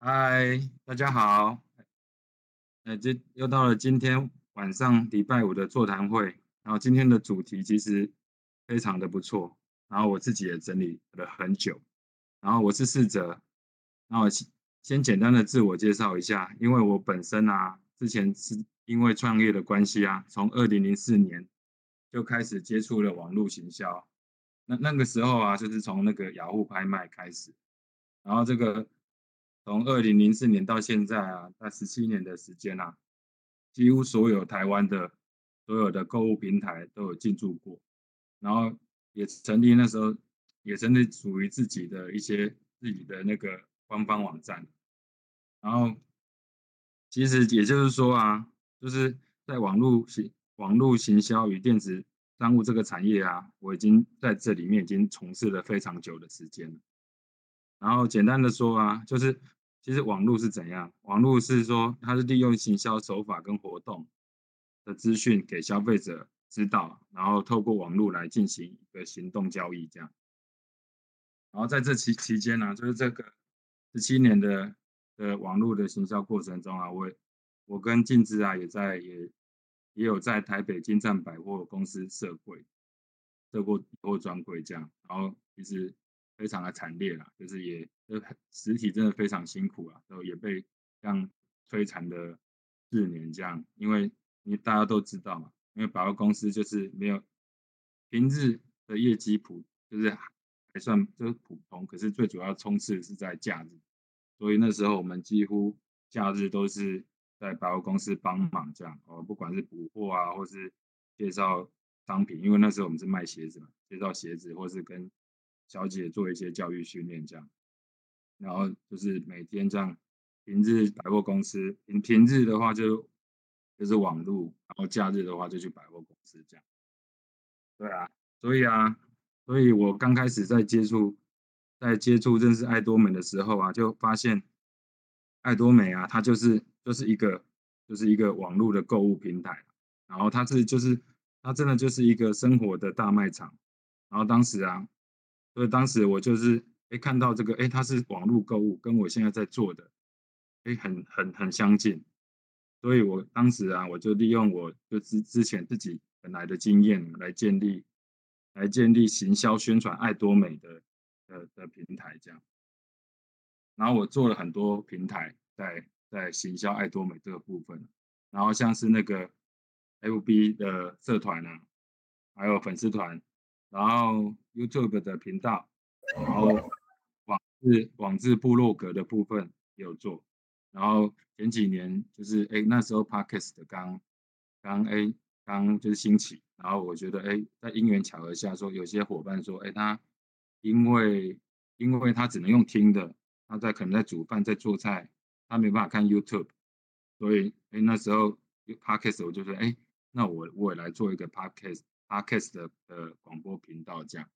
嗨，大家好。呃，这又到了今天晚上礼拜五的座谈会。然后今天的主题其实非常的不错。然后我自己也整理了很久。然后我是士哲。然后先简单的自我介绍一下，因为我本身啊，之前是因为创业的关系啊，从二零零四年就开始接触了网络行销。那那个时候啊，就是从那个雅虎拍卖开始。然后这个。从二零零四年到现在啊，那十七年的时间啊，几乎所有台湾的所有的购物平台都有进驻过，然后也成立那时候也成立属于自己的一些自己的那个官方网站，然后其实也就是说啊，就是在网络行网络行销与电子商务这个产业啊，我已经在这里面已经从事了非常久的时间了，然后简单的说啊，就是。其实网络是怎样？网络是说，它是利用行销手法跟活动的资讯给消费者知道，然后透过网络来进行一个行动交易，这样。然后在这期期间呢、就是这个十七年的的网络的行销过程中啊，我我跟静之啊也在也也有在台北京栈百货公司设柜，设过货专柜这样，然后其实。非常的惨烈啦，就是也就实体真的非常辛苦啊，然后也被这样摧残的四年这样，因为因为大家都知道嘛，因为百货公司就是没有平日的业绩普，就是还算就是普通，可是最主要冲刺是在假日，所以那时候我们几乎假日都是在百货公司帮忙这样哦，不管是补货啊，或是介绍商品，因为那时候我们是卖鞋子嘛，介绍鞋子或是跟小姐做一些教育训练，这样，然后就是每天这样，平日百货公司，平平日的话就就是网路，然后假日的话就去百货公司这样。对啊，所以啊，所以我刚开始在接触，在接触认识爱多美的时候啊，就发现爱多美啊，它就是就是一个就是一个网络的购物平台，然后它是就是它真的就是一个生活的大卖场，然后当时啊。所以当时我就是哎看到这个哎，它是网络购物，跟我现在在做的哎很很很相近，所以我当时啊我就利用我就之之前自己本来的经验来建立来建立行销宣传爱多美的的的平台这样，然后我做了很多平台在在行销爱多美这个部分，然后像是那个 FB 的社团啊，还有粉丝团。然后 YouTube 的频道，然后是网志部落格的部分有做，然后前几年就是哎那时候 Podcast 的刚刚哎刚就是兴起，然后我觉得哎在因缘巧合下说有些伙伴说哎他因为因为他只能用听的，他在可能在煮饭在做菜，他没办法看 YouTube，所以哎那时候 Podcast 我就说哎那我我也来做一个 Podcast。Podcast 的的广播频道这样，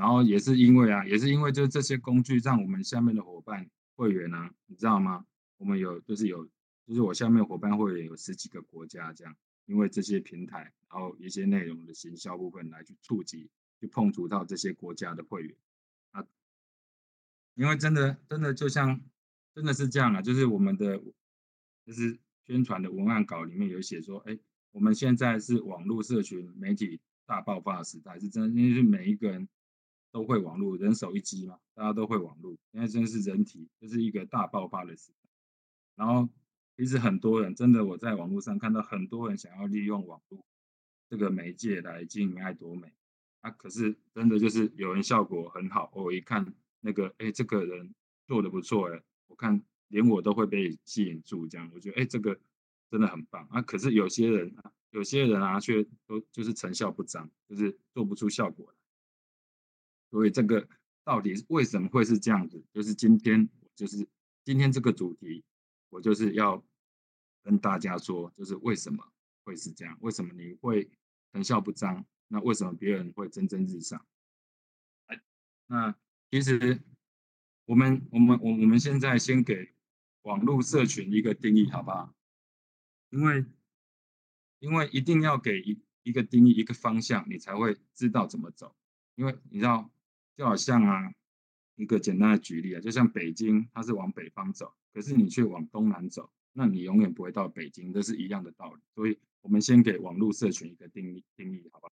然后也是因为啊，也是因为就这些工具让我们下面的伙伴会员啊，你知道吗？我们有就是有就是我下面伙伴会员有十几个国家这样，因为这些平台，然后一些内容的行销部分来去触及去碰触到这些国家的会员啊，因为真的真的就像真的是这样啊，就是我们的就是宣传的文案稿里面有写说，哎。我们现在是网络社群媒体大爆发的时代，是真的，因为是每一个人都会网络，人手一机嘛，大家都会网络，现在真的是人体，就是一个大爆发的时代。然后，其实很多人真的，我在网络上看到很多人想要利用网络这个媒介来经营爱多美，啊，可是真的就是有人效果很好，我一看那个，哎，这个人做的不错，哎，我看连我都会被吸引住，这样，我觉得，哎，这个。真的很棒啊！可是有些人啊，有些人啊，却都就是成效不彰，就是做不出效果来。所以这个到底为什么会是这样子？就是今天，就是今天这个主题，我就是要跟大家说，就是为什么会是这样？为什么你会成效不彰？那为什么别人会蒸蒸日上？那其实我们我们我我们现在先给网络社群一个定义，好不好？因为，因为一定要给一一个定义，一个方向，你才会知道怎么走。因为你知道，就好像啊，一个简单的举例啊，就像北京，它是往北方走，可是你却往东南走，那你永远不会到北京，这是一样的道理。所以，我们先给网络社群一个定义，定义好吧？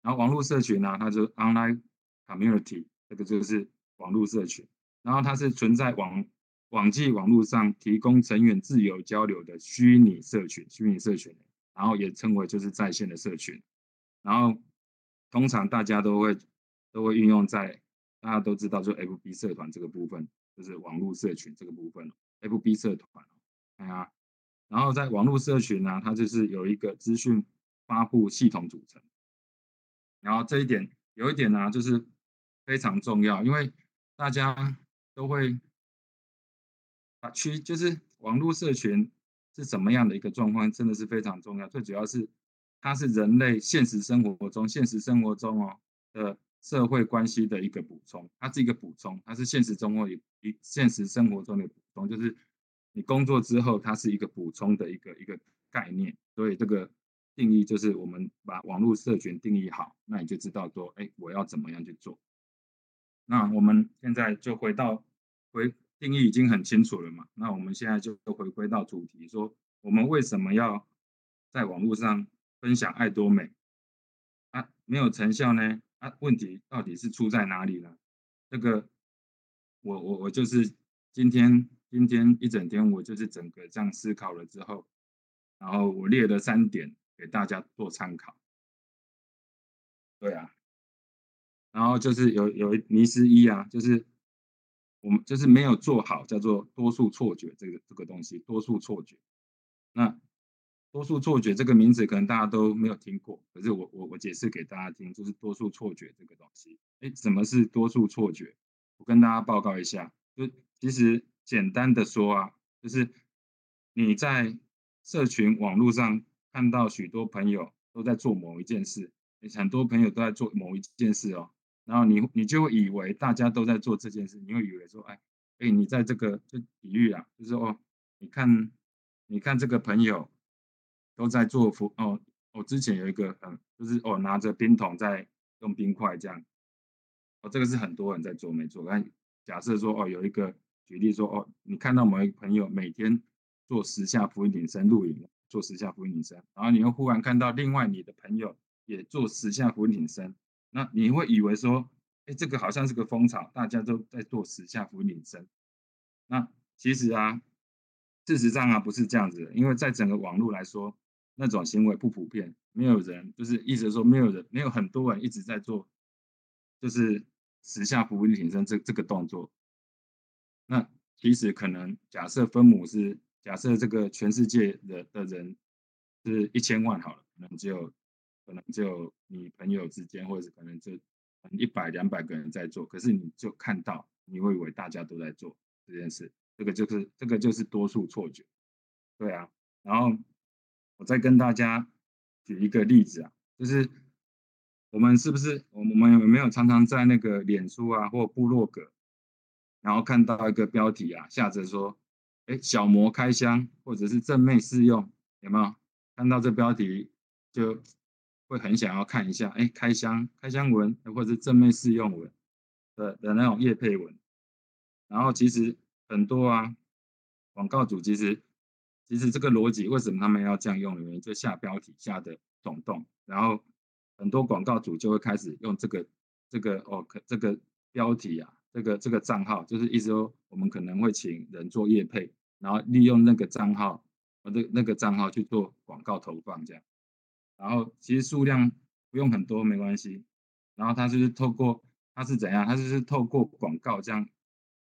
然后，网络社群呢，它就 online community，这个就是网络社群，然后它是存在网网际网络上提供成员自由交流的虚拟社群，虚拟社群，然后也称为就是在线的社群，然后通常大家都会都会运用在。大家都知道，就 FB 社团这个部分，就是网络社群这个部分，FB 社团，哎呀，然后在网络社群呢，它就是有一个资讯发布系统组成，然后这一点有一点呢，就是非常重要，因为大家都会啊区，就是网络社群是什么样的一个状况，真的是非常重要。最主要是它是人类现实生活中，现实生活中哦的。社会关系的一个补充，它是一个补充，它是现实中或一现实生活中的补充，就是你工作之后，它是一个补充的一个一个概念。所以这个定义就是我们把网络社群定义好，那你就知道说，哎，我要怎么样去做。那我们现在就回到回定义已经很清楚了嘛？那我们现在就回归到主题，说我们为什么要在网络上分享爱多美啊？没有成效呢？啊，问题到底是出在哪里呢？这个，我我我就是今天今天一整天，我就是整个这样思考了之后，然后我列了三点给大家做参考。对啊，然后就是有有一迷思一啊，就是我们就是没有做好，叫做多数错觉这个这个东西，多数错觉。那多数错觉这个名字可能大家都没有听过，可是我我我解释给大家听，就是多数错觉这个东西。哎，什么是多数错觉？我跟大家报告一下，就其实简单的说啊，就是你在社群网络上看到许多朋友都在做某一件事，很多朋友都在做某一件事哦，然后你你就以为大家都在做这件事，你会以为说，哎哎，你在这个就比喻啊，就是哦，你看你看这个朋友。都在做服哦，我、之前有一个嗯，就是哦拿着冰桶在用冰块这样，哦这个是很多人在做没错。但假设说哦有一个举例说哦，你看到某一个朋友每天做十下俯卧撑录影，做十下俯卧撑，然后你又忽然看到另外你的朋友也做十下俯卧撑，那你会以为说，哎这个好像是个风潮，大家都在做十下俯卧撑。那其实啊，事实上啊不是这样子的，因为在整个网络来说。那种行为不普遍，没有人就是意思说没有人，没有很多人一直在做，就是十下俯卧撑这这个动作。那其实可能假设分母是假设这个全世界的的人是一千万好了，可能只有可能只有你朋友之间，或者是可能就一百两百个人在做，可是你就看到，你会以为大家都在做这件事，这个就是这个就是多数错觉，对啊，然后。我再跟大家举一个例子啊，就是我们是不是我们有没有常常在那个脸书啊或部落格，然后看到一个标题啊，下着说，哎，小模开箱或者是正妹试用，有没有看到这标题就会很想要看一下，哎，开箱开箱文或者是正妹试用文的的那种叶配文，然后其实很多啊，广告主其实。其实这个逻辑为什么他们要这样用的原因，就下标题下的耸动，然后很多广告主就会开始用这个这个哦，这个标题啊，这个这个账号，就是意思说我们可能会请人做业配，然后利用那个账号，呃，那那个账号去做广告投放这样，然后其实数量不用很多没关系，然后他就是透过他是怎样，他就是透过广告这样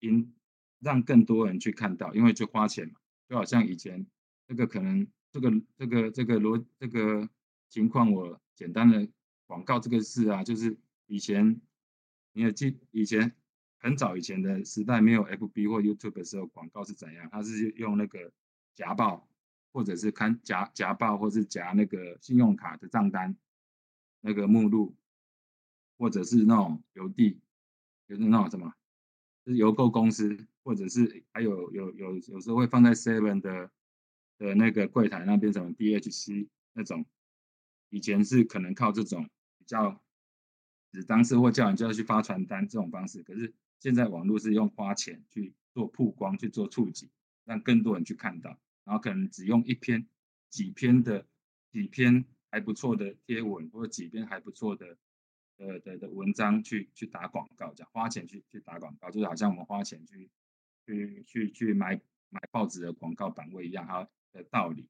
引让更多人去看到，因为就花钱嘛。就好像以前这个可能这个这个这个逻这个情况，我简单的广告这个事啊，就是以前你也记以前很早以前的时代没有 FB 或 YouTube 的时候，广告是怎样？它是用那个夹报，或者是看夹夹报，或是夹那个信用卡的账单那个目录，或者是那种邮递，就是那种什么，就是邮购公司。或者是还有有有有时候会放在 Seven 的的那个柜台那边，什么 DHC 那种，以前是可能靠这种比较只当事或叫人就要去发传单这种方式，可是现在网络是用花钱去做曝光，去做触及，让更多人去看到，然后可能只用一篇、几篇的几篇还不错的贴文，或者几篇还不错的呃的的文章去去打广告，这样花钱去去打广告，就是好像我们花钱去去去去买买报纸的广告版位一样，哈的道理。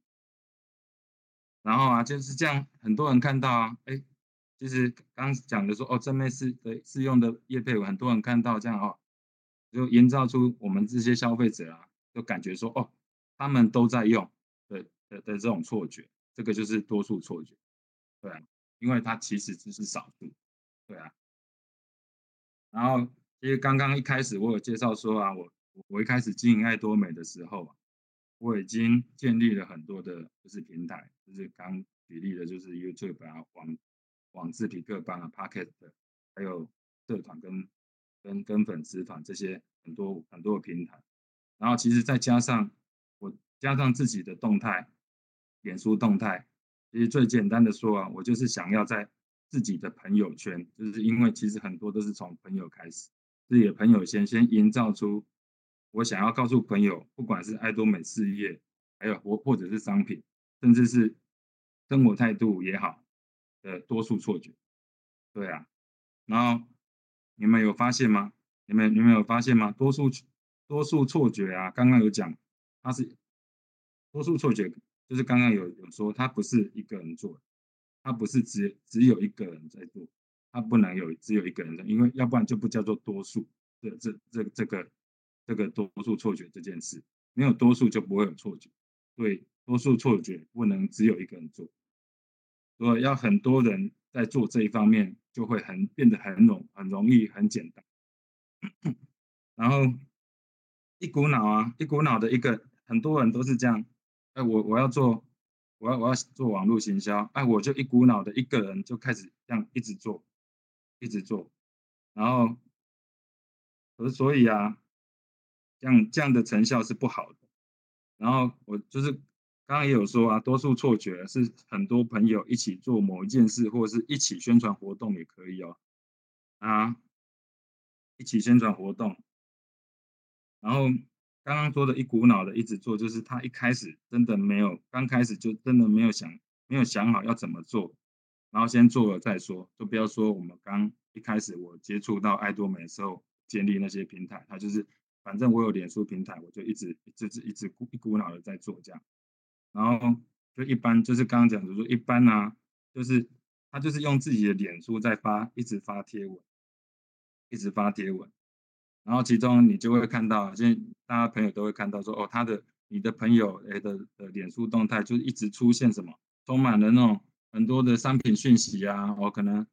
然后啊，就是这样，很多人看到啊，哎。就是刚讲的说哦，正面是的适用的业配，很多人看到这样哦，就营造出我们这些消费者啊，就感觉说哦，他们都在用的的的这种错觉，这个就是多数错觉，对啊，因为它其实只是少数，对啊。然后其实刚刚一开始我有介绍说啊，我我一开始经营爱多美的时候啊，我已经建立了很多的就是平台，就是刚举例的就是 YouTube 啊，网。网志、痞客邦啊、Pocket，还有社团跟跟跟粉丝团这些很多很多的平台，然后其实再加上我加上自己的动态，脸书动态，其实最简单的说啊，我就是想要在自己的朋友圈，就是因为其实很多都是从朋友开始，自己的朋友先先营造出我想要告诉朋友，不管是爱多美事业，还有或或者是商品，甚至是生活态度也好。的多数错觉，对啊，然后你们有发现吗？你们你们有发现吗？多数多数错觉啊，刚刚有讲，它是多数错觉，就是刚刚有有说，它不是一个人做，它不是只只有一个人在做，它不能有只有一个人在，因为要不然就不叫做多数。这这这这个这个多数错觉这件事，没有多数就不会有错觉，对，多数错觉不能只有一个人做。如果要很多人在做这一方面，就会很变得很容很容易很简单。然后一股脑啊，一股脑的一个，很多人都是这样。哎，我我要做，我要我要做网络行销，哎，我就一股脑的一个人就开始这样一直做，一直做。然后，可是所以啊，这样这样的成效是不好的。然后我就是。刚刚也有说啊，多数错觉是很多朋友一起做某一件事，或者是一起宣传活动也可以哦。啊，一起宣传活动，然后刚刚说的一股脑的一直做，就是他一开始真的没有，刚开始就真的没有想，没有想好要怎么做，然后先做了再说，就不要说我们刚一开始我接触到爱多美的时候建立那些平台，他就是反正我有脸书平台，我就一直一直一直一股脑的在做这样。然后就一般就是刚刚讲的说一般啊，就是他就是用自己的脸书在发，一直发贴文，一直发贴文，然后其中你就会看到，现在大家朋友都会看到说哦，他的你的朋友诶的的脸书动态就一直出现什么，充满了那种很多的商品讯息啊，哦可能，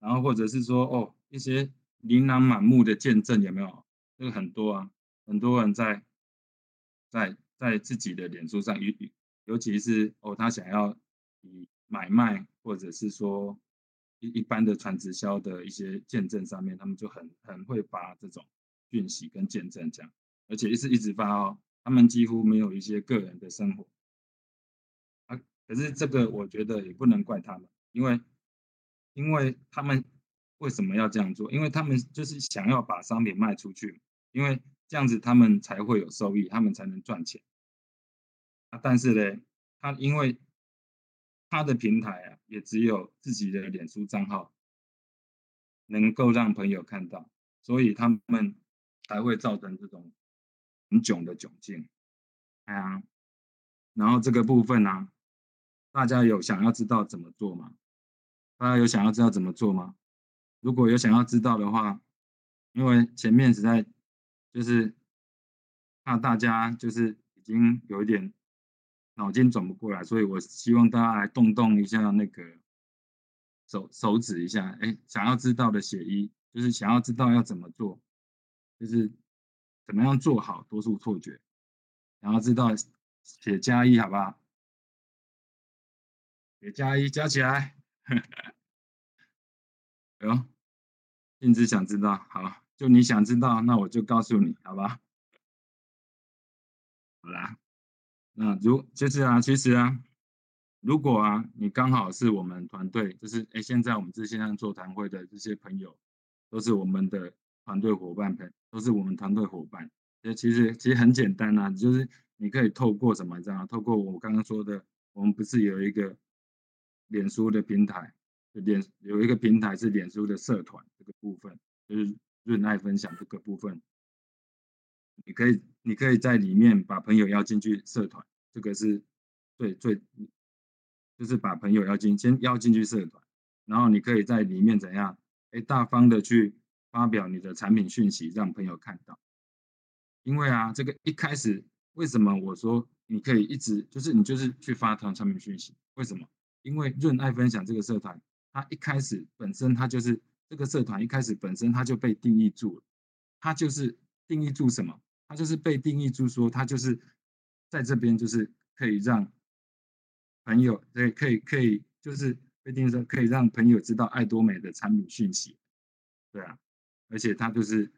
然后或者是说哦一些琳琅满目的见证有没有？这个很多啊，很多人在在在自己的脸书上尤。尤其是哦，他想要以买卖或者是说一一般的传直销的一些见证上面，他们就很很会发这种讯息跟见证这样，而且一直一直发哦，他们几乎没有一些个人的生活。可是这个我觉得也不能怪他们，因为因为他们为什么要这样做？因为他们就是想要把商品卖出去，因为这样子他们才会有收益，他们才能赚钱。但是呢，他因为他的平台啊，也只有自己的脸书账号能够让朋友看到，所以他们才会造成这种很囧的窘境。哎呀，然后这个部分呢、啊，大家有想要知道怎么做吗？大家有想要知道怎么做吗？如果有想要知道的话，因为前面实在就是怕大家就是已经有一点。脑筋转不过来，所以我希望大家来动动一下那个手手指一下，哎，想要知道的写一，就是想要知道要怎么做，就是怎么样做好多数错觉，想要知道写加一，好不好？写加一，加起来。哎呦，静之想知道，好，就你想知道，那我就告诉你，好吧？好啦。那如就是啊，其实啊，如果啊，你刚好是我们团队，就是哎，现在我们这线上座谈会的这些朋友，都是我们的团队伙伴朋都是我们团队伙伴。其实其实很简单啊，就是你可以透过什么这样，透过我刚刚说的，我们不是有一个脸书的平台，脸有一个平台是脸书的社团这个部分，就是润爱分享这个部分，你可以你可以在里面把朋友邀进去社团，这个是最最就是把朋友邀进先邀进去社团，然后你可以在里面怎样，哎，大方的去发表你的产品讯息，让朋友看到。因为啊，这个一开始为什么我说你可以一直就是你就是去发团产品讯息？为什么？因为润爱分享这个社团，它一开始本身它就是这个社团一开始本身它就被定义住了，它就是定义住什么？它就是被定义住说它就是在这边就是可以让朋友对可以可以就是被定义说可以让朋友知道爱多美的产品讯息，对啊，而且它就是。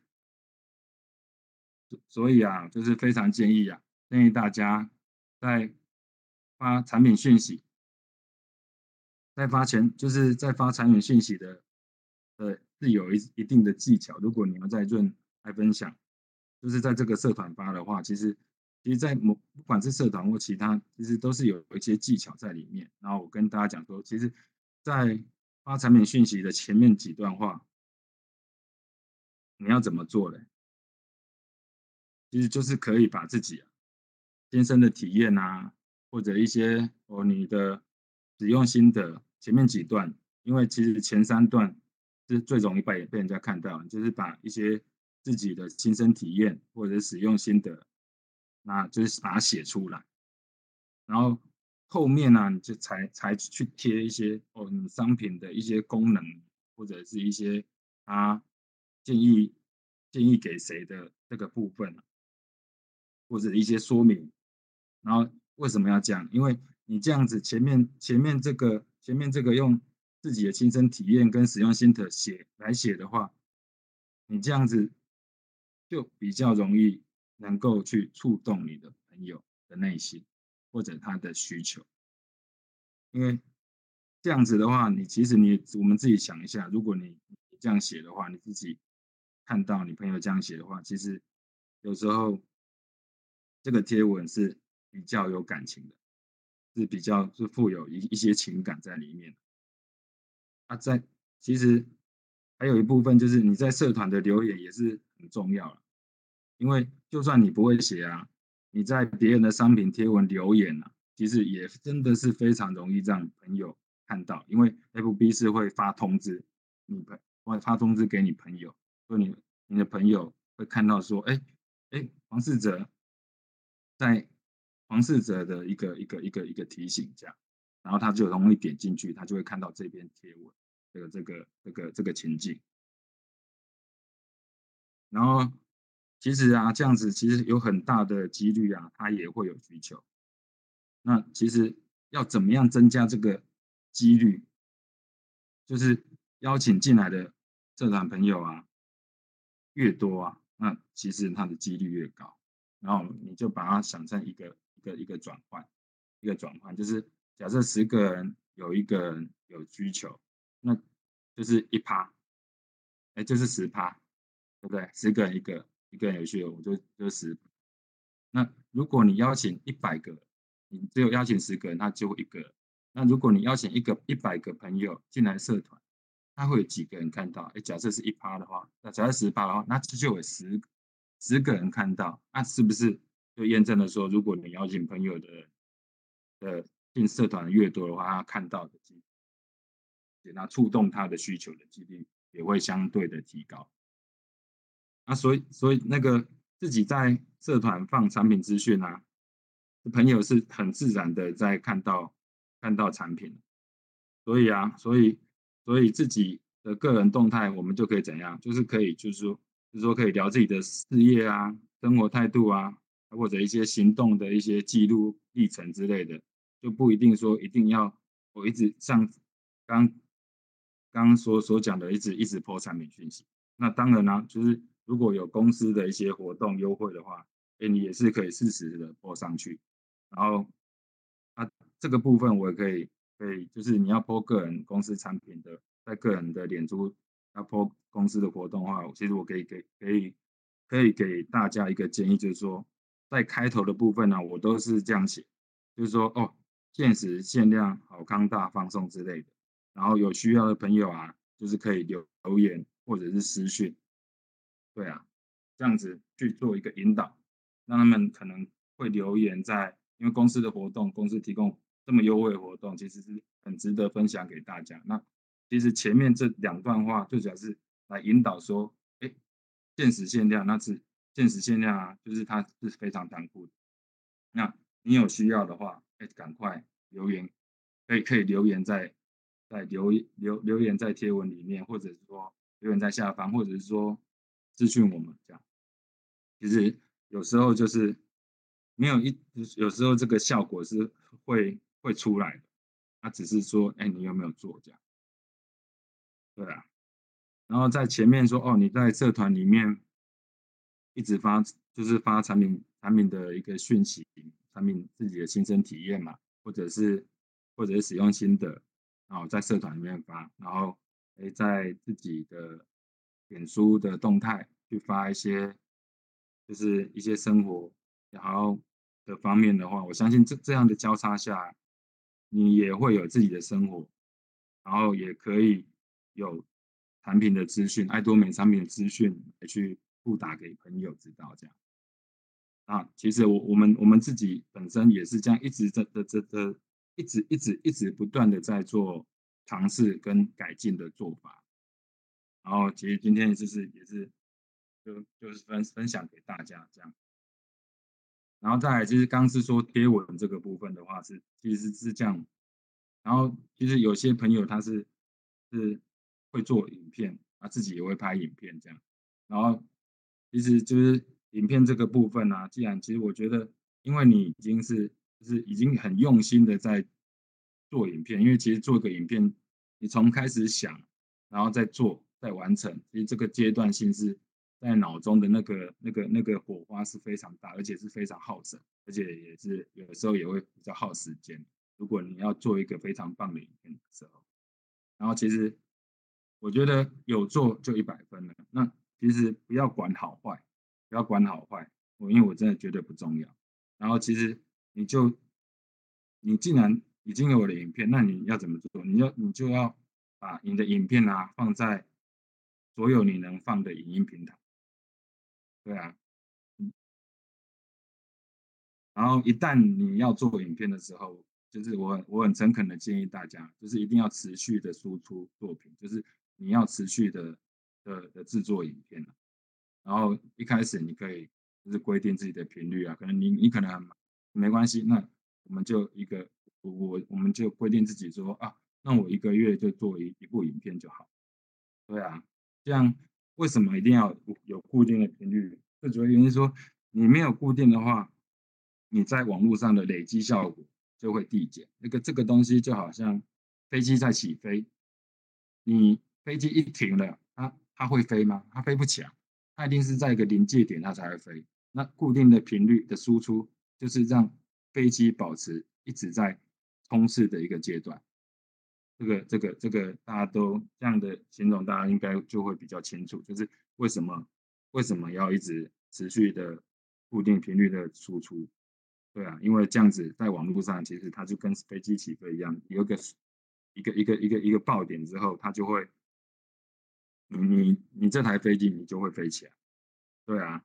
所以啊，就是非常建议啊，建议大家在发产品讯息，在发前就是在发产品讯息的，呃，是有一一定的技巧。如果你要在润爱分享，就是在这个社团发的话，其实，其实，在某不管是社团或其他，其实都是有一些技巧在里面。然后我跟大家讲说，其实，在发产品讯息的前面几段话，你要怎么做嘞？其实就是可以把自己啊，亲身的体验啊，或者一些哦你的使用心得，前面几段，因为其实前三段是最容易被被人家看到，就是把一些自己的亲身体验或者使用心得，那就是把它写出来，然后后面呢，你就才才去贴一些哦你商品的一些功能，或者是一些啊建议建议给谁的这个部分。或者一些说明，然后为什么要这样？因为你这样子前面前面这个前面这个用自己的亲身体验跟使用心得写来写的话，你这样子就比较容易能够去触动你的朋友的内心或者他的需求。因为这样子的话，你其实你我们自己想一下，如果你这样写的话，你自己看到你朋友这样写的话，其实有时候。这个贴文是比较有感情的，是比较是富有一一些情感在里面。啊，在其实还有一部分就是你在社团的留言也是很重要了，因为就算你不会写啊，你在别人的商品贴文留言啊，其实也真的是非常容易让朋友看到，因为 FB 是会发通知你朋会发通知给你朋友，所以你你的朋友会看到说，哎哎，黄世哲。在黄世哲的一个一个一个一个提醒这样，然后他就容易点进去，他就会看到这篇贴文，这个这个这个这个情境。然后其实啊，这样子其实有很大的几率啊，他也会有需求。那其实要怎么样增加这个几率？就是邀请进来的社团朋友啊，越多啊，那其实他的几率越高。然后你就把它想成一个一个一个转换，一个转换就是假设十个人有一个人有需求，那就是一趴，哎，就是十趴，对不对？十个人一个一个人有需求，我就就十。那如果你邀请一百个，你只有邀请十个人，那就一个。那如果你邀请一个一百个朋友进来社团，他会有几个人看到？哎，假设是一趴的话，那假设十趴的话，那就有十。十个人看到，那、是不是就验证了说，如果你邀请朋友的的进社团越多的话，他看到的几率，那触动他的需求的几率也会相对的提高。啊，所以所以那个自己在社团放产品资讯啊，朋友是很自然的在看到看到产品，所以啊，所以所以自己的个人动态，我们就可以怎样，就是可以就是说。就是说可以聊自己的事业啊、生活态度啊，或者一些行动的一些记录历程之类的，就不一定说一定要我一直像刚刚所所讲的，一直一直播产品讯息。那当然啦、就是如果有公司的一些活动优惠的话，哎，你也是可以适时的播上去。然后啊，这个部分我也可以可以，就是你要播个人公司产品的，在个人的脸书要播公司的活动的话，其实我可以给可以可以给大家一个建议，就是说在开头的部分呢、我都是这样写，就是说哦，限时限量好康大放送之类的，然后有需要的朋友啊，就是可以留留言或者是私讯，对啊，这样子去做一个引导，让他们可能会留言在，因为公司的活动，公司提供这么优惠活动，其实是很值得分享给大家。那其实前面这两段话，最主要是来引导说，哎，限时限量，那是限时限量啊，就是它是非常残酷的。那你有需要的话，哎，赶快留言，可以可以留言在在留留留言在贴文里面，或者是说留言在下方，或者是说咨询我们这样。其实有时候就是没有一，有时候这个效果是会会出来的，它只是说，哎，你有没有做这样？对啊，然后在前面说哦，你在社团里面一直发，就是发产品产品的一个讯息，产品自己的亲身体验嘛，或者是或者是使用心得，然后在社团里面发，然后诶在自己的脸书的动态去发一些，就是一些生活然后的方面的话，我相信这这样的交叉下，你也会有自己的生活，然后也可以。有产品的资讯，爱多美产品的资讯来去布达给朋友知道，这样啊，其实我我们我们自己本身也是这样，一直在的这这一直一直一直不断的在做尝试跟改进的做法，然后其实今天就是也是就就是分分享给大家这样，然后再来就是刚是说贴文这个部分的话是其实是这样，然后其实有些朋友他是是。会做影片，他自己也会拍影片这样，然后其实就是影片这个部分呢、既然其实我觉得，因为你已经是是已经很用心的在做影片，因为其实做一个影片，你从开始想，然后再做再完成，其实这个阶段性是在脑中的那个那个那个火花是非常大，而且是非常耗神，而且也是有的时候也会比较耗时间。如果你要做一个非常棒的影片的时候，然后其实。我觉得有做就一百分了。那其实不要管好坏，不要管好坏，我因为我真的觉得不重要。然后其实你就，你既然已经有我的影片，那你要怎么做？你要你就要把你的影片啊放在所有你能放的影音平台。对啊，然后一旦你要做影片的时候，就是我我很诚恳的建议大家，就是一定要持续的输出作品，就是。你要持续的的的制作影片，然后一开始你可以就是规定自己的频率啊，可能你你可能很忙，没关系，那我们就一个我我我们就规定自己说啊，那我一个月就做一一部影片就好，对啊，这样为什么一定要有固定的频率？最主要原因说你没有固定的话，你在网络上的累积效果就会递减，那个这个东西就好像飞机在起飞，你。飞机一停了，它它会飞吗？它飞不起来，它一定是在一个临界点它才会飞。那固定的频率的输出，就是让飞机保持一直在冲刺的一个阶段。这个这个这个大家都这样的形容，大家应该就会比较清楚，就是为什么为什么要一直持续的固定频率的输出？对啊，因为这样子在网络上，其实它就跟飞机起飞一样，有个一个一个一个一个爆点之后，它就会。你你你这台飞机你就会飞起来，对啊，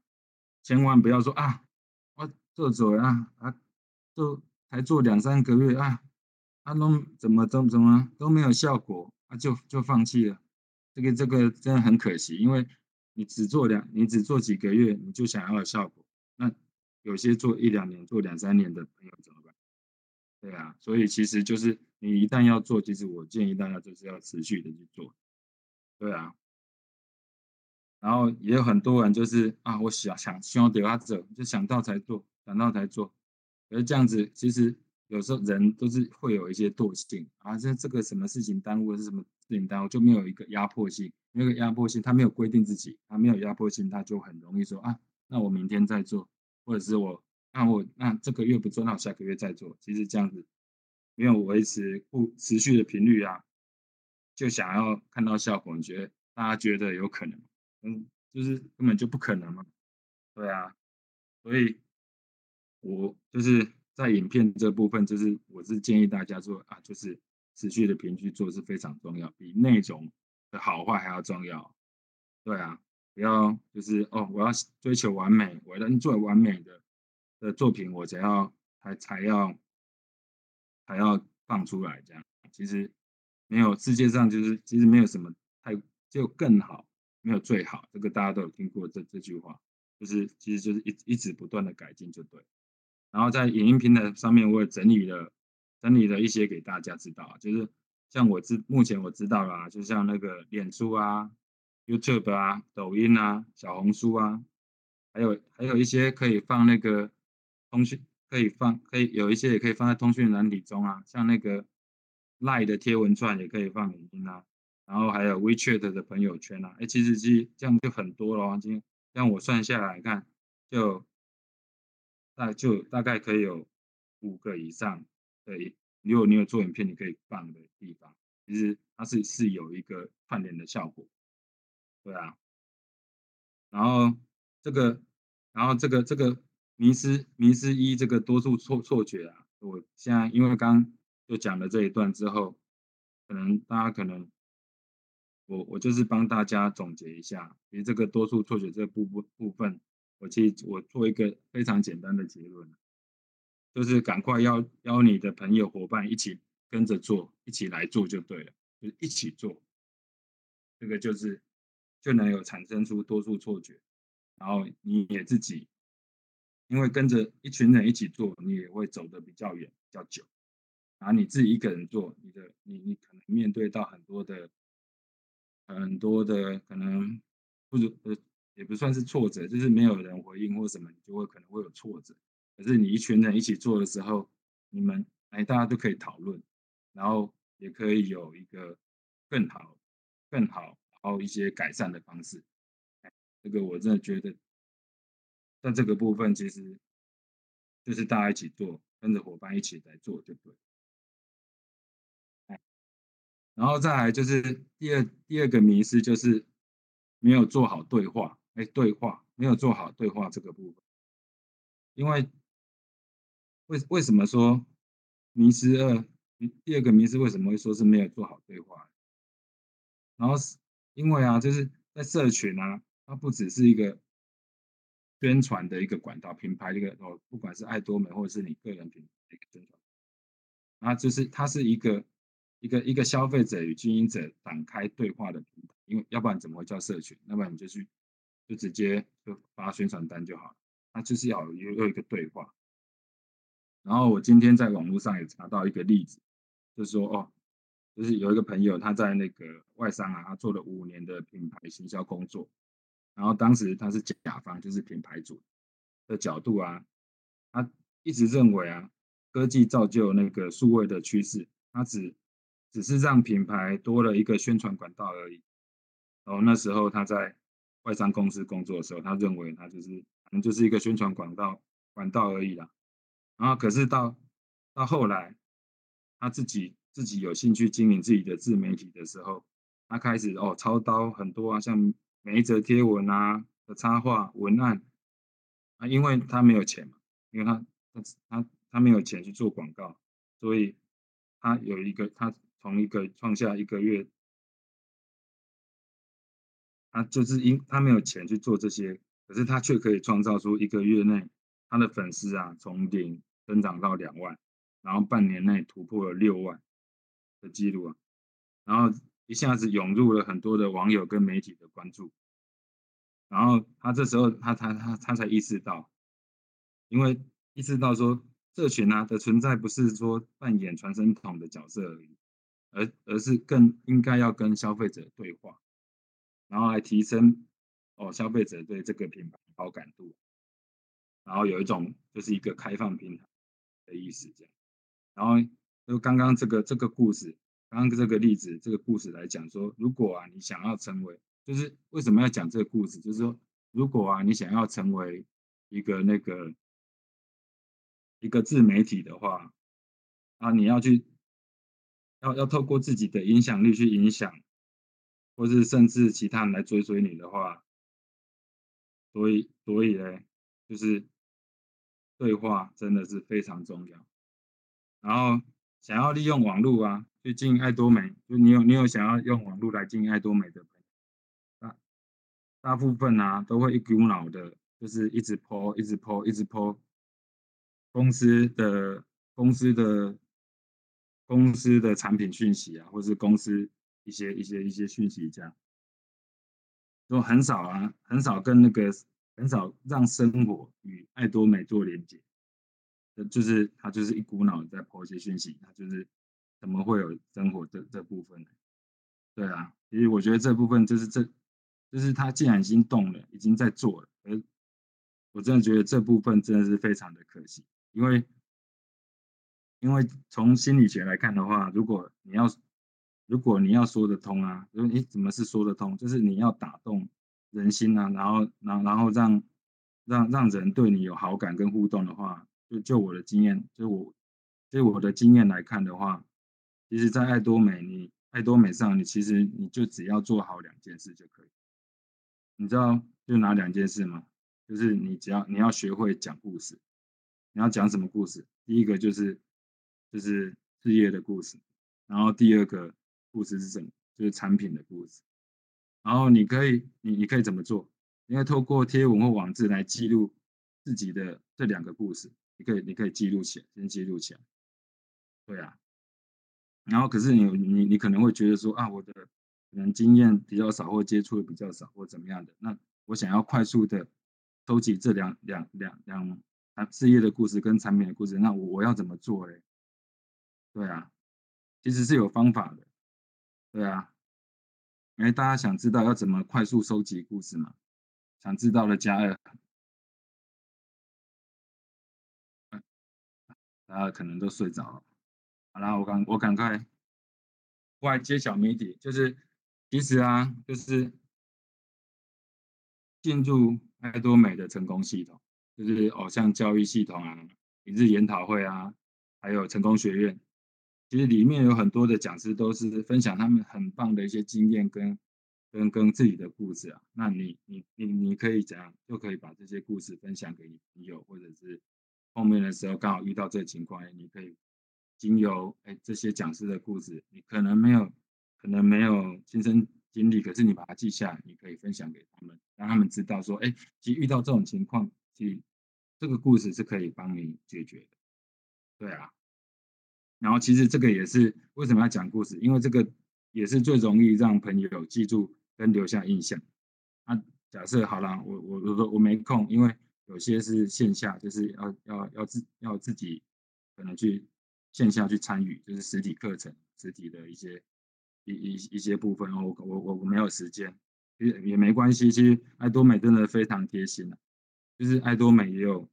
千万不要说啊，我做做啊啊，做才做两三个月啊，啊都怎么怎么怎么都没有效果啊，就就放弃了，这个这个真的很可惜，因为你只做两你只做几个月你就想要有效果，那有些做一两年做两三年的朋友怎么办？对啊，所以其实就是你一旦要做，其实我建议大家就是要持续的去做，对啊。然后也有很多人就是啊，我想想希望得他走，就想到才做，想到才做。而这样子，其实有时候人都是会有一些惰性啊，这这个什么事情耽误是什么事情耽误，就没有一个压迫性。那个压迫性，他没有规定自己，他没有压迫性，他就很容易说啊，那我明天再做，或者是我那我那这个月不做，那我下个月再做。其实这样子没有维持不持续的频率啊，就想要看到效果，你觉得？大家觉得有可能，嗯，就是根本就不可能嘛，对啊，所以我就是在影片这部分，就是我是建议大家说啊，就是持续的频去做是非常重要，比内容的好坏还要重要，对啊，不要就是哦，我要追求完美，我能做完美的的作品，我才要才才要才要放出来这样，其实没有世界上就是其实没有什么太。就更好，没有最好，这个大家都有听过这这句话，就是其实就是一一直不断的改进就对。然后在影音平台上面，我也整理了整理了一些给大家知道，就是像我知目前我知道啦，就像那个脸书啊、YouTube 啊、抖音啊、小红书啊，还有还有一些可以放那个通讯，可以放可以有一些也可以放在通讯软体中啊，像那个 Line 的贴文串也可以放影音啊。然后还有 WeChat 的朋友圈啊，哎，其实其实这样就很多了。今天让我算下来看，就大就大概可以有五个以上。对，如果你有做影片，你可以放的地方，其实它是是有一个串联的效果。对啊，然后这个，然后这个这个迷失迷失一这个多数错错觉啊，我现在因为刚就讲了这一段之后，可能大家可能。我我就是帮大家总结一下，其实这个多数错觉这部部部分，我其实我做一个非常简单的结论，就是赶快邀邀你的朋友伙伴一起跟着做，一起来做就对了，就是一起做，这个就是就能有产生出多数错觉，然后你也自己，因为跟着一群人一起做，你也会走得比较远、比较久，然后你自己一个人做，你的你你可能面对到很多的。很多的可能不如呃，也不算是挫折，就是没有人回应或什么，你就会可能会有挫折。可是你一群人一起做的时候，你们哎，大家都可以讨论，然后也可以有一个更好、更好，然后一些改善的方式。这个我真的觉得，在这个部分其实就是大家一起做，跟着伙伴一起来做就对。然后再来就是第二第二个迷思，就是没有做好对话，哎，对话没有做好对话这个部分，因为为为什么说迷失二？第二个迷失为什么会说是没有做好对话？然后是因为啊，就是在社群啊，它不只是一个宣传的一个管道，品牌这个哦，不管是爱多美或者是你个人品牌一个宣传，然后就是它是一个。一个一个消费者与经营者展开对话的平台，因为要不然怎么会叫社群？要不然你就去就直接就发宣传单就好了。它就是要有有一个对话。然后我今天在网络上也查到一个例子，就是说哦，就是有一个朋友他在那个外商啊，他做了五年的品牌行销工作，然后当时他是甲方，就是品牌主的角度啊，他一直认为啊，科技造就那个数位的趋势，他只只是让品牌多了一个宣传管道而已。然后那时候他在外商公司工作的时候，他认为他就是可能就是一个宣传管道管道而已啦。然后可是到到后来，他自己自己有兴趣经营自己的自媒体的时候，他开始哦操刀很多啊，像每一则贴文啊的插画文案啊，因为他没有钱嘛，因为他他他他没有钱去做广告，所以他有一个他。从一个创下一个月，他就是因他没有钱去做这些，可是他却可以创造出一个月内他的粉丝啊从零增长到两万，然后半年内突破了六万的记录啊，然后一下子涌入了很多的网友跟媒体的关注，然后他这时候他他他他才意识到，因为意识到说社群啊的存在不是说扮演传声筒的角色而已。而而是更应该要跟消费者对话，然后来提升哦消费者对这个品牌的好感度，然后有一种就是一个开放平台的意思这样，然后就刚刚这个这个故事，刚刚这个例子这个故事来讲说，如果啊你想要成为，就是为什么要讲这个故事，就是说如果啊你想要成为一个那个一个自媒体的话，啊你要去。要要透过自己的影响力去影响，或是甚至其他人来追随你的话，所以所以呢，就是对话真的是非常重要。然后想要利用网络啊，去经营爱多美，就你有你有想要用网络来经营爱多美的朋友，大大部分啊都会一股脑的，就是一直 po，一直 po，一直 po 公司的公司的公司的产品讯息啊，或是公司一些一些一些讯息这样，就很少啊，很少跟那个很少让生活与爱多美做连接。就是他就是一股脑在抛一些讯息，他就是怎么会有生活这这部分呢？对啊，其实我觉得这部分就是这，就是他既然已经动了，已经在做了，而我真的觉得这部分真的是非常的可惜，因为因为从心理学来看的话，如果你要如果你要说得通啊，就是你怎么是说得通？就是你要打动人心啊，然后然后然后让让让人对你有好感跟互动的话。就就我的经验，就我就我的经验来看的话，其实，在爱多美，你爱多美上，你其实你就只要做好两件事就可以。你知道就哪两件事吗？就是你只要你要学会讲故事。你要讲什么故事？第一个就是就是事业的故事，然后第二个故事是什么？就是产品的故事。然后你可以你你可以怎么做？你可以透过贴文或网志来记录自己的这两个故事。你可以，你可以记录起来，先记录起来。对啊，然后可是你你你可能会觉得说啊，我的可能经验比较少，或接触的比较少，或怎么样的。那我想要快速的收集这两两两两事业的故事跟产品的故事，那我我要怎么做嘞？对啊，其实是有方法的。对啊，因为大家想知道要怎么快速收集故事嘛？想知道的加二。大家可能都睡着了。好啦，我赶我赶快过来揭晓谜底，就是其实啊，就是进入爱多美的成功系统，就是偶像教育系统啊，一日研讨会啊，还有成功学院，其实里面有很多的讲师都是分享他们很棒的一些经验跟跟跟自己的故事啊。那你你你你可以怎样，就可以把这些故事分享给你朋友或者是。后面的时候刚好遇到这个情况，你可以经由哎这些讲师的故事，你可能没有可能没有亲身经历，可是你把它记下来，你可以分享给他们，让他们知道说，哎，其实遇到这种情况，其实这个故事是可以帮你解决的，对啊。然后其实这个也是为什么要讲故事，因为这个也是最容易让朋友记住跟留下印象。那假设好了，我我我说我没空，因为。有些是线下，就是要要要自要自己可能去线下去参与，就是实体课程、实体的一些一一一些部分。我我我我没有时间，也也没关系。其实爱多美真的非常贴心，就是爱多美也有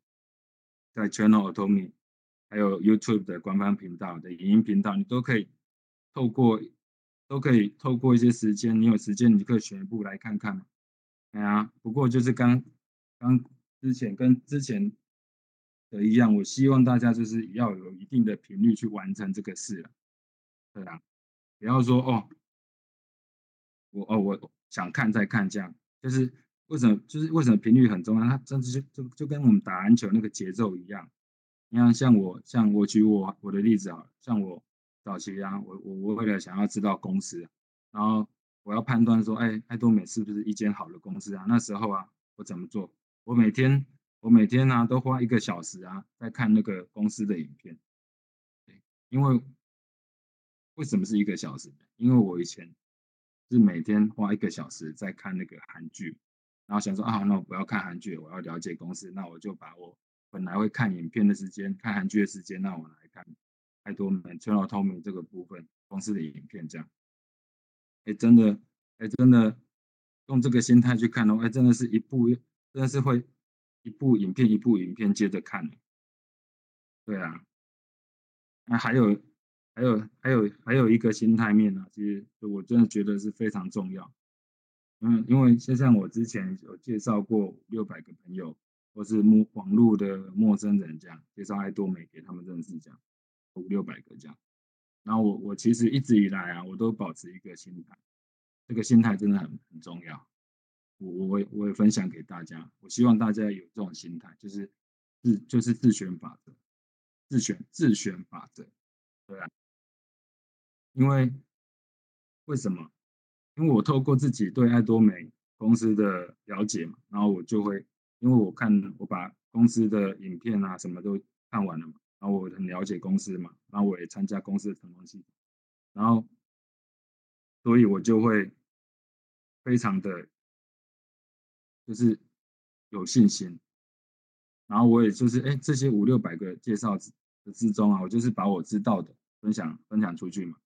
在 Channel Atomy，还有 YouTube 的官方频道的影音频道，你都可以透过都可以透过一些时间，你有时间你就可以选一部来看看。哎呀，不过就是刚刚。之前跟之前的一样，我希望大家就是要有一定的频率去完成这个事了，对啊，不要说哦，我哦我想看再看这样，就是为什么就是为什么频率很重要？它真的就就就跟我们打篮球那个节奏一样。你看，像我像我举我我的例子啊，像我早期啊，我我我为了想要知道公司，然后我要判断说，哎，爱多美是不是一间好的公司啊？那时候啊，我怎么做？我每天，我每天、啊、都花一个小时啊，在看那个公司的影片。因为为什么是一个小时？因为我以前是每天花一个小时在看那个韩剧，然后想说啊，那我不要看韩剧，我要了解公司，那我就把我本来会看影片的时间、看韩剧的时间，那我来看爱多美、Channel Atomy 这个部分公司的影片，这样。哎，真的，哎，真的用这个心态去看的话，哎，真的是一部。真的是会一部影片一部影片接着看，对啊，那还有还有还有还有一个心态面呢，其实我真的觉得是非常重要。嗯，因为就像我之前有介绍过六百个朋友，或是陌网络的陌生人这样介绍爱多美给他们认识这样，五六百个这样。然后我我其实一直以来啊，我都保持一个心态，这个心态真的很很重要。我我我也分享给大家，我希望大家有这种心态，就是自就是自选法则，自选自选法则，对啊，因为为什么？因为我透过自己对艾多美公司的了解嘛，然后我就会，因为我看我把公司的影片啊什么都看完了嘛，然后我很了解公司嘛，然后我也参加公司的成功系统，然后所以我就会非常的。就是有信心，然后我也就是哎，这些五六百个介绍的之中啊，我就是把我知道的分享分享出去嘛，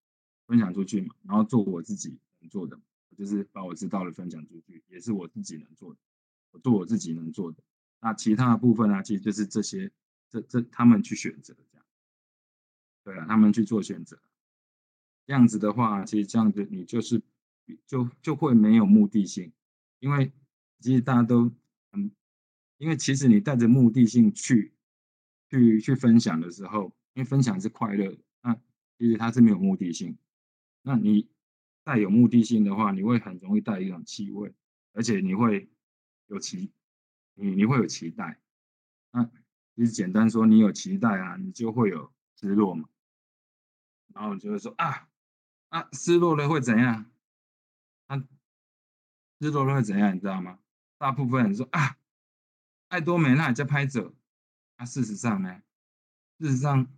分享出去嘛，然后做我自己能做的，我就是把我知道的分享出去，也是我自己能做的，我做我自己能做的。那其他的部分呢，其实就是这些这这他们去选择这样，对啊，他们去做选择，这样子的话，其实这样子你就是就就会没有目的性，因为。其实大家都嗯，因为其实你带着目的性去，去去分享的时候，因为分享是快乐，那其实它是没有目的性。那你带有目的性的话，你会很容易带一种气味，而且你会有期，你你会有期待。那其实简单说，你有期待啊，你就会有失落嘛。然后你就会说啊啊，失落了会怎样？啊，失落了会怎样？你知道吗？大部分人说啊，艾多美那也在拍者，那、事实上呢？事实上，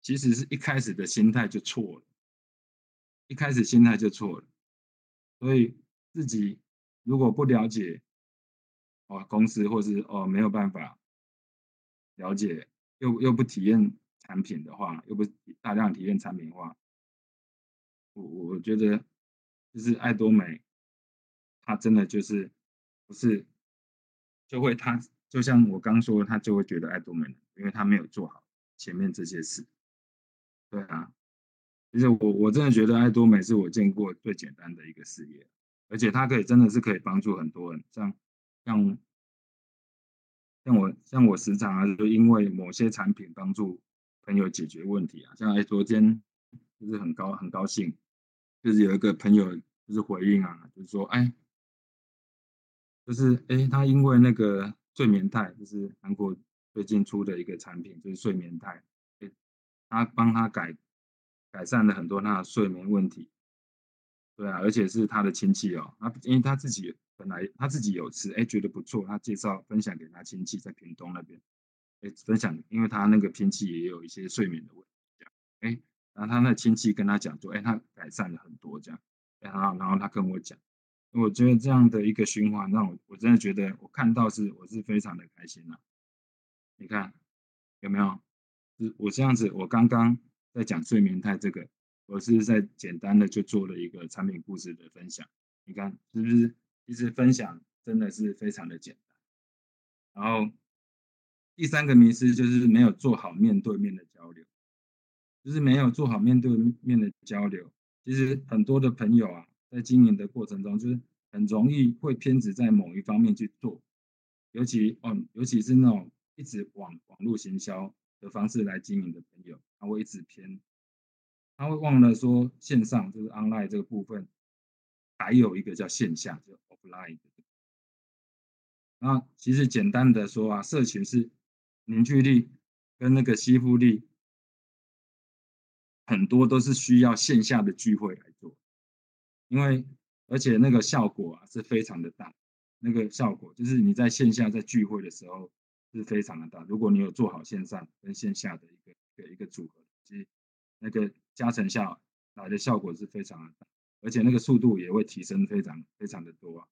其实是一开始的心态就错了，一开始心态就错了。所以自己如果不了解哦公司，或是哦没有办法了解，又又不体验产品的话，又不大量体验产品的话，我我觉得就是爱多美。他真的就是不是就会他就像我刚说，他就会觉得爱多美，因为他没有做好前面这些事。对啊，其实我我真的觉得爱多美是我见过最简单的一个事业，而且它可以真的是可以帮助很多人，像像像我像我时常啊，就因为某些产品帮助朋友解决问题啊，像哎昨天就是很高很高兴，就是有一个朋友就是回应啊，就是说哎。就是哎，他因为那个睡眠肽，就是韩国最近出的一个产品，就是睡眠肽，他帮他改改善了很多他的睡眠问题。对啊，而且是他的亲戚哦，他因为他自己本来他自己有吃，哎，觉得不错，他介绍分享给他亲戚在屏东那边，哎，分享，因为他那个亲戚也有一些睡眠的问题，这样，哎，然后他那亲戚跟他讲说，哎，他改善了很多这样，然后然后他跟我讲。我觉得这样的一个循环，让我我真的觉得我看到是我是非常的开心呐。你看有没有？我这样子，我刚刚在讲睡眠肽这个，我是在简单的就做了一个产品故事的分享。你看是不是？其实分享真的是非常的简单。然后第三个迷思就是没有做好面对面的交流，就是没有做好面对面的交流。其实很多的朋友啊。在经营的过程中，就是很容易会偏执在某一方面去做，尤其哦，尤其是那种一直网网络行销的方式来经营的朋友，他会一直偏，他会忘了说线上就是 online 这个部分，还有一个叫线下，就 offline。那其实简单的说啊，社群是凝聚力跟那个吸附力，很多都是需要线下的聚会来做。因为而且那个效果啊是非常的大，那个效果就是你在线下在聚会的时候是非常的大。如果你有做好线上跟线下的一个一个一个组合，其实那个加成下来的效果是非常的，而且那个速度也会提升非常非常的多啊。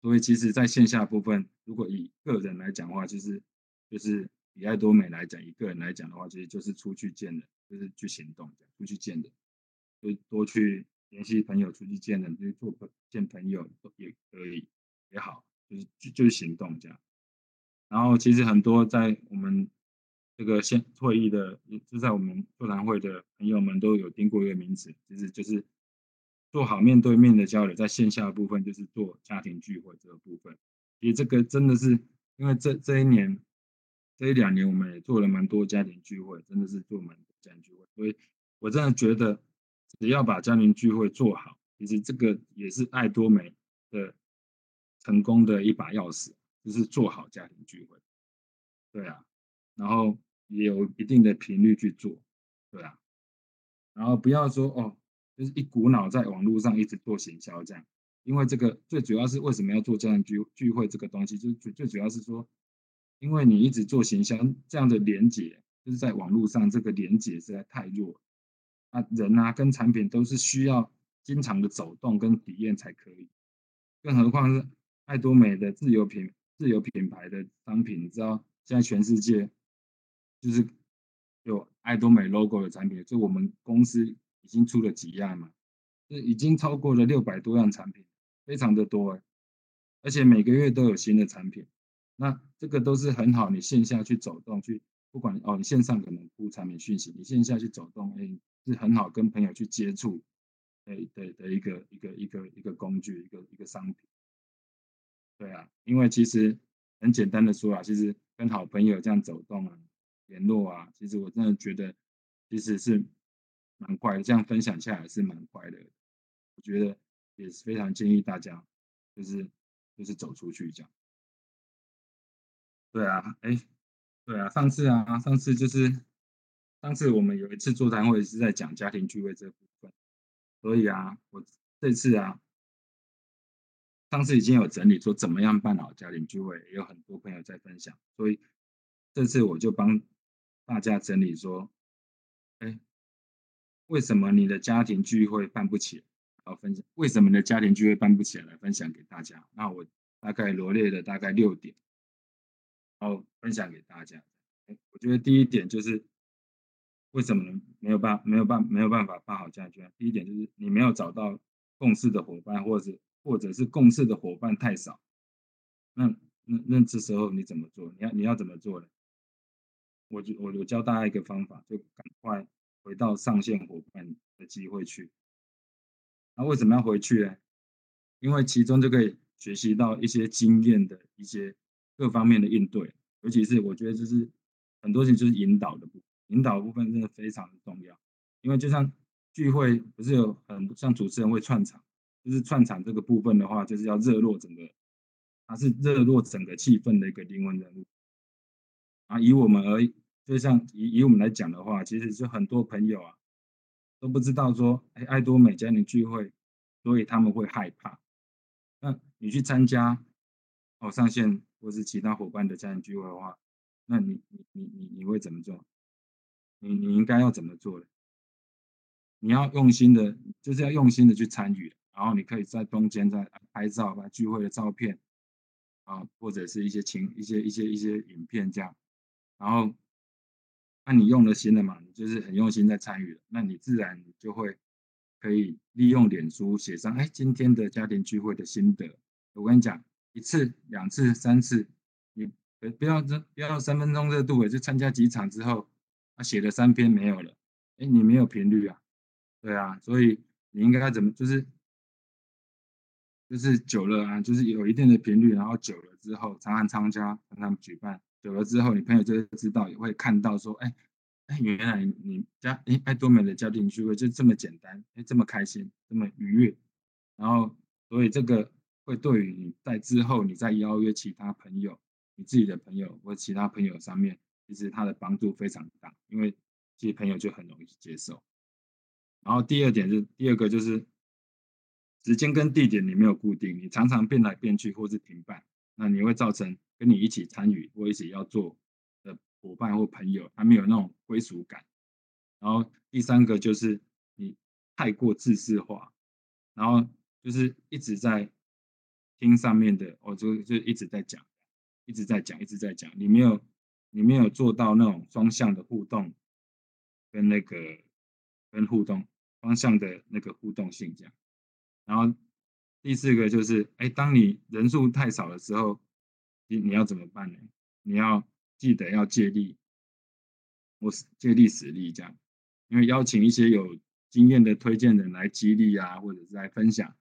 所以其实在线下部分，如果以个人来讲的话，就是就是以爱多美来讲，一个人来讲的话，其实就是出去见人，就是去行动，出去见人，就多去。联系朋友出去见人，就是做见朋友也可以也好，就是就就是行动这样。然后其实很多在我们这个线会议的，就在我们座谈会的朋友们都有听过一个名词，其实就是做好面对面的交流，在线下的部分就是做家庭聚会这个部分。其实这个真的是因为这这一年这一两年我们也做了蛮多家庭聚会，真的是做蛮多家庭聚会，所以我真的觉得。只要把家庭聚会做好，其实这个也是爱多美的成功的一把钥匙，就是做好家庭聚会。对啊，然后也有一定的频率去做，对啊，然后不要说哦，就是一股脑在网络上一直做行销这样，因为这个最主要是为什么要做这样聚聚会这个东西，就最最主要是说，因为你一直做行销这样的连接，就是在网络上这个连接实在太弱，啊人啊跟产品都是需要经常的走动跟体验才可以，更何况是爱多美的自有品自有品牌的商品，你知道。现在全世界就是有爱多美 logo 的产品，就我们公司已经出了几样嘛，就已经超过了六百多样产品，非常的多哎，而且每个月都有新的产品。那这个都是很好，你线下去走动去，不管哦，你线上可能出产品讯息，你线下去走动，哎，是很好跟朋友去接触，对对的一个一个一个一个工具，一个一个商品。对啊，因为其实很简单的说啊，其实。跟好朋友这样走动啊，联络啊，其实我真的觉得其实是蛮快的，这样分享下来是蛮快的。我觉得也是非常建议大家，就是就是走出去这样。对啊，哎，对啊，上次啊，上次就是上次我们有一次座谈会是在讲家庭聚会这部分，所以啊，我这次啊。上次已经有整理说怎么样办好家庭聚会，也有很多朋友在分享，所以这次我就帮大家整理说，哎，为什么你的家庭聚会办不起来？然后分享为什么你的家庭聚会办不起来，分享给大家。那我大概罗列了大概六点，然后分享给大家。我觉得第一点就是为什么没有办没有办没有办法办好家庭聚？第一点就是你没有找到共事的伙伴，或者是。或者是共事的伙伴太少，那那那这时候你怎么做？你要你要怎么做呢？我就我我教大家一个方法，就赶快回到上线伙伴的机会去。那为什么要回去呢？因为其中就可以学习到一些经验的一些各方面的应对，尤其是我觉得就是很多事情就是引导的部，引导的部分真的非常的重要。因为就像聚会不是有很像主持人会串场。就是串场这个部分的话，就是要热络整个，它是热络整个气氛的一个灵魂人物。啊，以我们而就像以以我们来讲的话，其实就很多朋友啊都不知道说，哎，爱多美家庭聚会，所以他们会害怕。那你去参加哦上线或是其他伙伴的家庭聚会的话，那你你你你你会怎么做？你你应该要怎么做的？你要用心的，就是要用心的去参与。然后你可以在中间再拍照，把聚会的照片啊，或者是一些情、一些一些一些影片这样。然后，那你用了心了嘛？你就是很用心在参与了，那你自然就会可以利用脸书写上，哎，今天的家庭聚会的心得。我跟你讲，一次、两次、三次，你不要这不要三分钟热度，就参加几场之后，他写了三篇没有了，哎，你没有频率啊，对啊，所以你应该怎么就是。就是久了啊，就是有一定的频率，然后久了之后，常常参加，常常举办，久了之后，你朋友就会知道，也会看到说，哎，哎，原来你家哎爱多美的家庭聚会就这么简单，哎，这么开心，这么愉悦，然后，所以这个会对于你在之后你再邀约其他朋友，你自己的朋友或其他朋友上面，其实它的帮助非常大，因为这些朋友就很容易接受。然后第二点是，第二个就是。时间跟地点你没有固定，你常常变来变去或是停办，那你会造成跟你一起参与或一起要做的伙伴或朋友，他没有那种归属感。然后第三个就是你太过自私化，然后就是一直在听上面的，我就就一直在讲，一直在讲，一直在讲，你没有你没有做到那种双向的互动，跟那个跟互动双向的那个互动性这样。然后第四个就是，哎，当你人数太少的时候，你你要怎么办呢？你要记得要借力，我借力使力这样，因为邀请一些有经验的推荐人来激励啊，或者是来分享，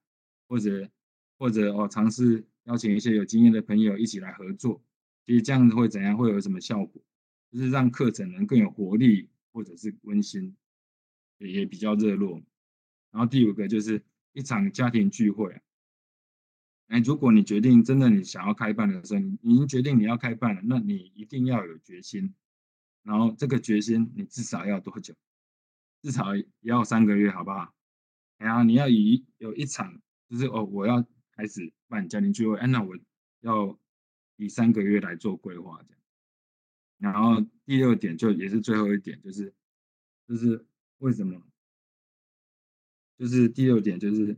或者或者哦尝试邀请一些有经验的朋友一起来合作，其实这样子会怎样？会有什么效果？就是让课程能更有活力，或者是温馨，也也比较热络。然后第五个就是一场家庭聚会。哎，如果你决定真的你想要开办的时候，你已经决定你要开办了，那你一定要有决心。然后这个决心你至少要多久？至少也要三个月，好不好？然后你要以有一场，就是哦，我要开始办家庭聚会，哎，那我要以三个月来做规划，这样。然后第六点就也是最后一点，就是就是为什么？就是第六点就是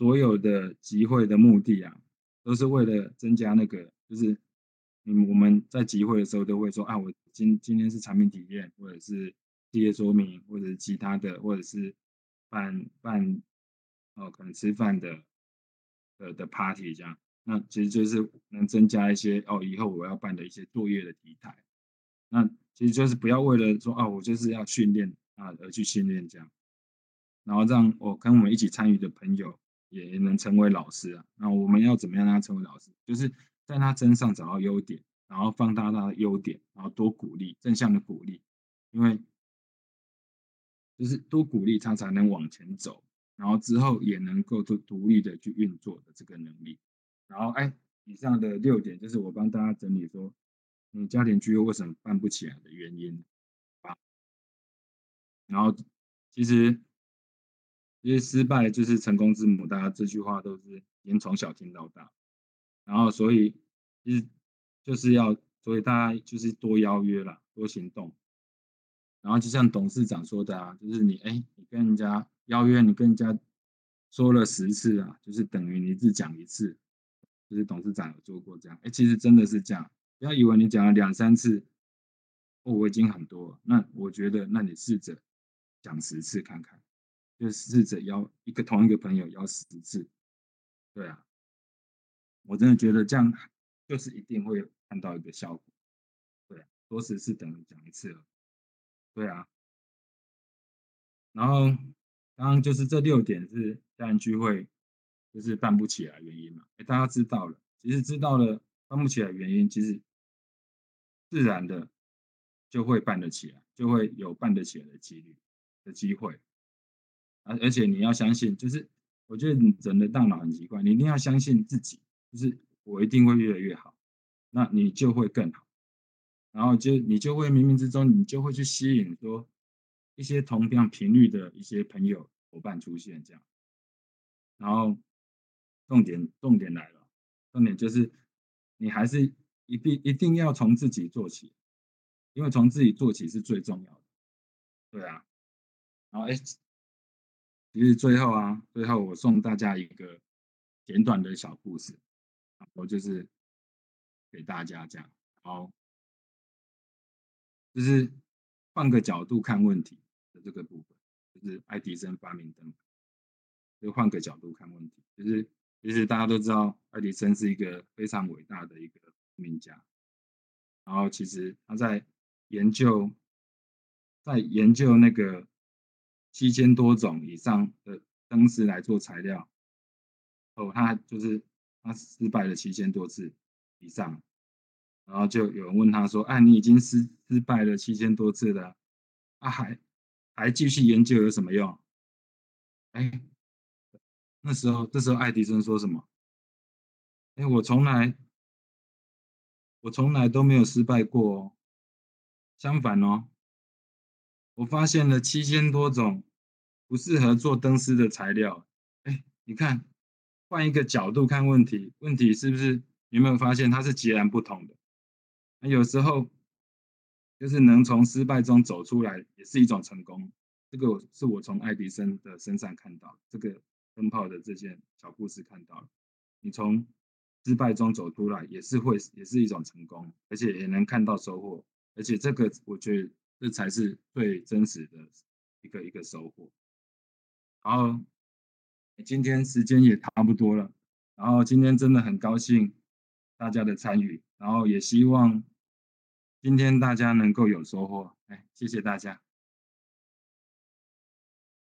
所有的集会的目的啊，都是为了增加那个，就是嗯我们在集会的时候都会说啊，我今今天是产品体验，或者是企业说明，或者是其他的，或者是办办哦可能吃饭的的的 party 这样，那其实就是能增加一些哦以后我要办的一些作业的题材。那其实就是不要为了说啊，我就是要训练啊而去训练这样，然后让我跟我们一起参与的朋友也能成为老师啊。那我们要怎么样让他成为老师？就是在他身上找到优点，然后放大他的优点，然后多鼓励，正向的鼓励，因为就是多鼓励他才能往前走，然后之后也能够独独立的去运作的这个能力。然后哎，以上的六点就是我帮大家整理说。你家庭聚会为什么办不起来的原因啊？然后其实，因为失败就是成功之母，大家这句话都是已经从小听到大。然后所以其实就是要，所以大家就是多邀约了，多行动。然后就像董事长说的啊，就是你哎，你跟人家邀约，你跟人家说了十次啊，就是等于你只讲一次。就是董事长有做过这样，哎，其实真的是这样。不要以为你讲了两三次，哦，我已经很多了。那我觉得，那你试着讲十次看看，就试着邀一个同一个朋友邀十次，对啊，我真的觉得这样就是一定会看到一个效果。对啊，多十次等于讲一次了，对啊。然后刚刚就是这六点是家人聚会就是办不起来原因嘛？大家知道了，其实知道了办不起来原因，其实。自然的就会办得起来，就会有办得起来的几率的机会，而而且你要相信，就是我觉得你人的大脑很奇怪，你一定要相信自己，就是我一定会越来越好，那你就会更好，然后就你就会冥冥之中你就会去吸引说一些同样频率的一些朋友伙伴出现这样，然后重点重点来了，重点就是你还是。一定一定要从自己做起，因为从自己做起是最重要的。对啊，然后哎，其实最后啊，最后我送大家一个简短的小故事，然后就是给大家讲，好，就是换个角度看问题的这个部分，就是爱迪生发明灯，就换个角度看问题，就是其实大家都知道，爱迪生是一个非常伟大的一个。名家，然后其实他在研究，在研究那个七千多种以上的灯丝来做材料，哦，他就是他失败了七千多次以上，然后就有人问他说：“哎、你已经失失败了七千多次了，啊，还还继续研究有什么用？”哎，那时候这时候爱迪生说什么？哎，我从来。我从来都没有失败过哦，相反哦，我发现了七千多种不适合做灯丝的材料。哎，你看，换一个角度看问题，问题是不是？有没有发现它是截然不同的？那有时候就是能从失败中走出来，也是一种成功。这个是我从爱迪生的身上看到，这个灯泡的这件小故事看到了。你从。失败中走出来也是会，也是一种成功，而且也能看到收获，而且这个我觉得这才是最真实的一个一个收获。然后今天时间也差不多了，然后今天真的很高兴大家的参与，然后也希望今天大家能够有收获。哎，谢谢大家。